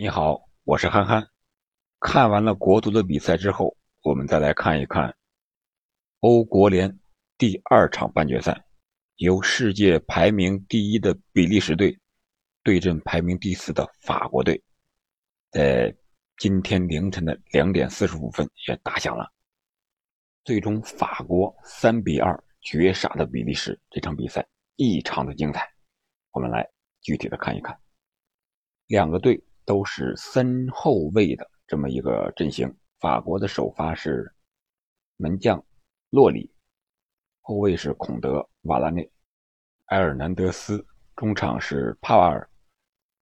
你好，我是憨憨。看完了国足的比赛之后，我们再来看一看欧国联第二场半决赛，由世界排名第一的比利时队对阵排名第四的法国队，在今天凌晨的两点四十五分也打响了。最终，法国三比二绝杀的比利时，这场比赛异常的精彩。我们来具体的看一看两个队。都是三后卫的这么一个阵型。法国的首发是门将洛里，后卫是孔德、瓦拉内、埃尔南德斯，中场是帕瓦尔、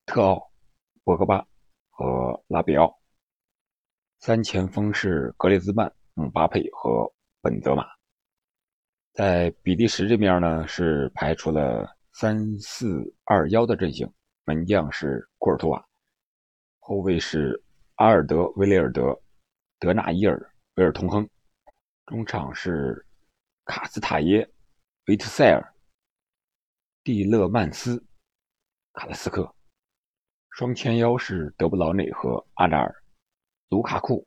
特奥、博格巴和拉比奥，三前锋是格列兹曼、姆巴佩和本泽马。在比利时这边呢，是排出了三四二幺的阵型，门将是库尔图瓦。后卫是阿尔德、威雷尔德、德纳伊尔、维尔通亨，中场是卡斯塔耶、维特塞尔、蒂勒曼斯、卡拉斯克，双前腰是德布劳内和阿扎尔，卢卡库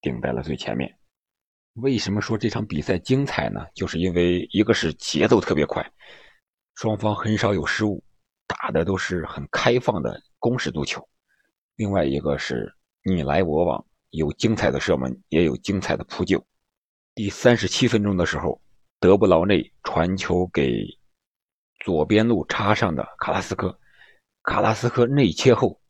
顶在了最前面。为什么说这场比赛精彩呢？就是因为一个是节奏特别快，双方很少有失误，打的都是很开放的攻势足球。另外一个是你来我往，有精彩的射门，也有精彩的扑救。第三十七分钟的时候，德布劳内传球给左边路插上的卡拉斯科，卡拉斯科内切后，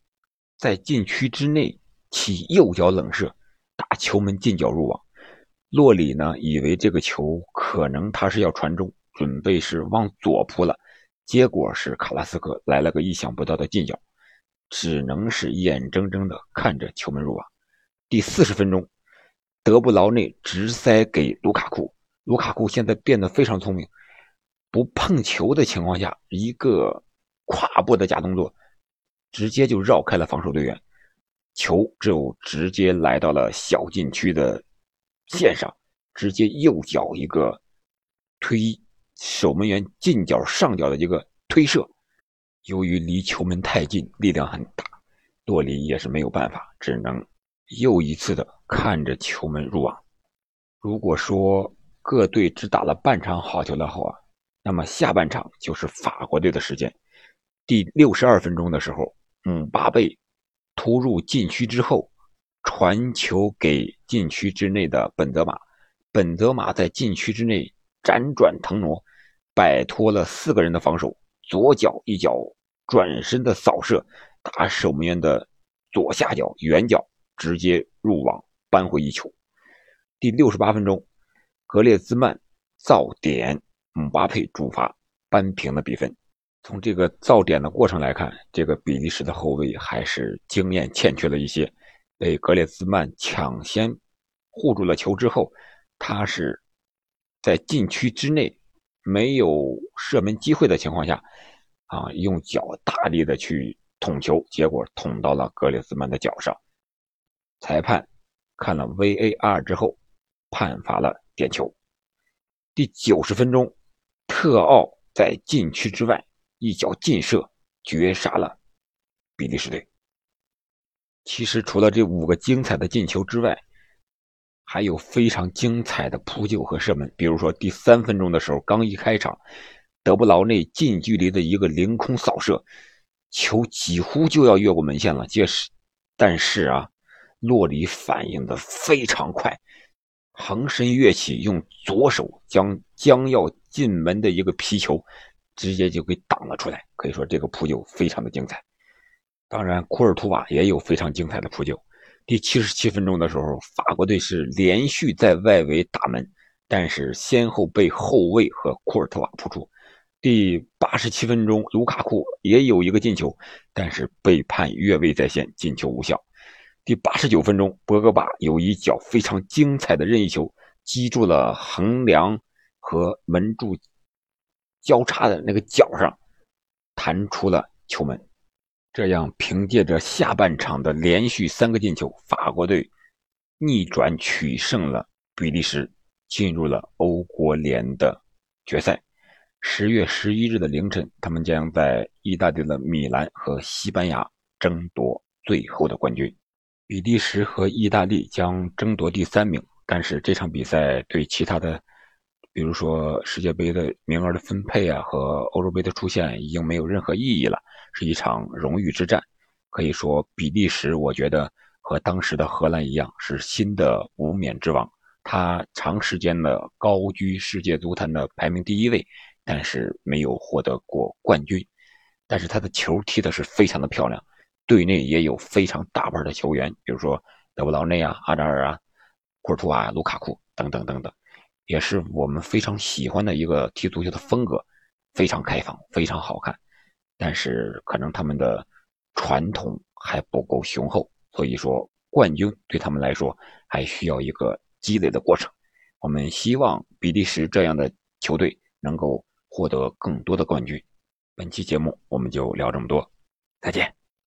在禁区之内起右脚冷射，打球门近角入网。洛里呢，以为这个球可能他是要传中，准备是往左扑了，结果是卡拉斯科来了个意想不到的近角。只能是眼睁睁的看着球门入网。第四十分钟，德布劳内直塞给卢卡库，卢卡库现在变得非常聪明，不碰球的情况下，一个跨步的假动作，直接就绕开了防守队员，球就直接来到了小禁区的线上，直接右脚一个推守门员近角上角的一个推射。由于离球门太近，力量很大，洛里也是没有办法，只能又一次的看着球门入网。如果说各队只打了半场好球的话，那么下半场就是法国队的时间。第六十二分钟的时候，姆巴佩突入禁区之后，传球给禁区之内的本泽马，本泽马在禁区之内辗转腾挪，摆脱了四个人的防守。左脚一脚转身的扫射，打守门员的左下角远角，直接入网扳回一球。第六十八分钟，格列兹曼造点，姆巴佩主罚扳平了比分。从这个造点的过程来看，这个比利时的后卫还是经验欠缺了一些，被格列兹曼抢先护住了球之后，他是在禁区之内。没有射门机会的情况下，啊，用脚大力的去捅球，结果捅到了格列兹曼的脚上。裁判看了 VAR 之后，判罚了点球。第九十分钟，特奥在禁区之外一脚劲射，绝杀了比利时队。其实除了这五个精彩的进球之外，还有非常精彩的扑救和射门，比如说第三分钟的时候，刚一开场，德布劳内近距离的一个凌空扫射，球几乎就要越过门线了。届时，但是啊，洛里反应的非常快，横身跃起，用左手将将要进门的一个皮球，直接就给挡了出来。可以说这个扑救非常的精彩。当然，库尔图瓦也有非常精彩的扑救。第七十七分钟的时候，法国队是连续在外围打门，但是先后被后卫和库尔特瓦扑出。第八十七分钟，卢卡库也有一个进球，但是被判越位在先，进球无效。第八十九分钟，博格巴有一脚非常精彩的任意球，击中了横梁和门柱交叉的那个角上，弹出了球门。这样，凭借着下半场的连续三个进球，法国队逆转取胜了比利时，进入了欧国联的决赛。十月十一日的凌晨，他们将在意大利的米兰和西班牙争夺最后的冠军。比利时和意大利将争夺第三名，但是这场比赛对其他的，比如说世界杯的名额的分配啊和欧洲杯的出现已经没有任何意义了，是一场荣誉之战。可以说，比利时我觉得和当时的荷兰一样，是新的无冕之王。他长时间的高居世界足坛的排名第一位，但是没有获得过冠军。但是他的球踢的是非常的漂亮。队内也有非常大牌的球员，比如说德布劳内啊、阿扎尔啊、库尔图瓦、卢卡库等等等等，也是我们非常喜欢的一个踢足球的风格，非常开放，非常好看。但是可能他们的传统还不够雄厚，所以说冠军对他们来说还需要一个积累的过程。我们希望比利时这样的球队能够获得更多的冠军。本期节目我们就聊这么多，再见。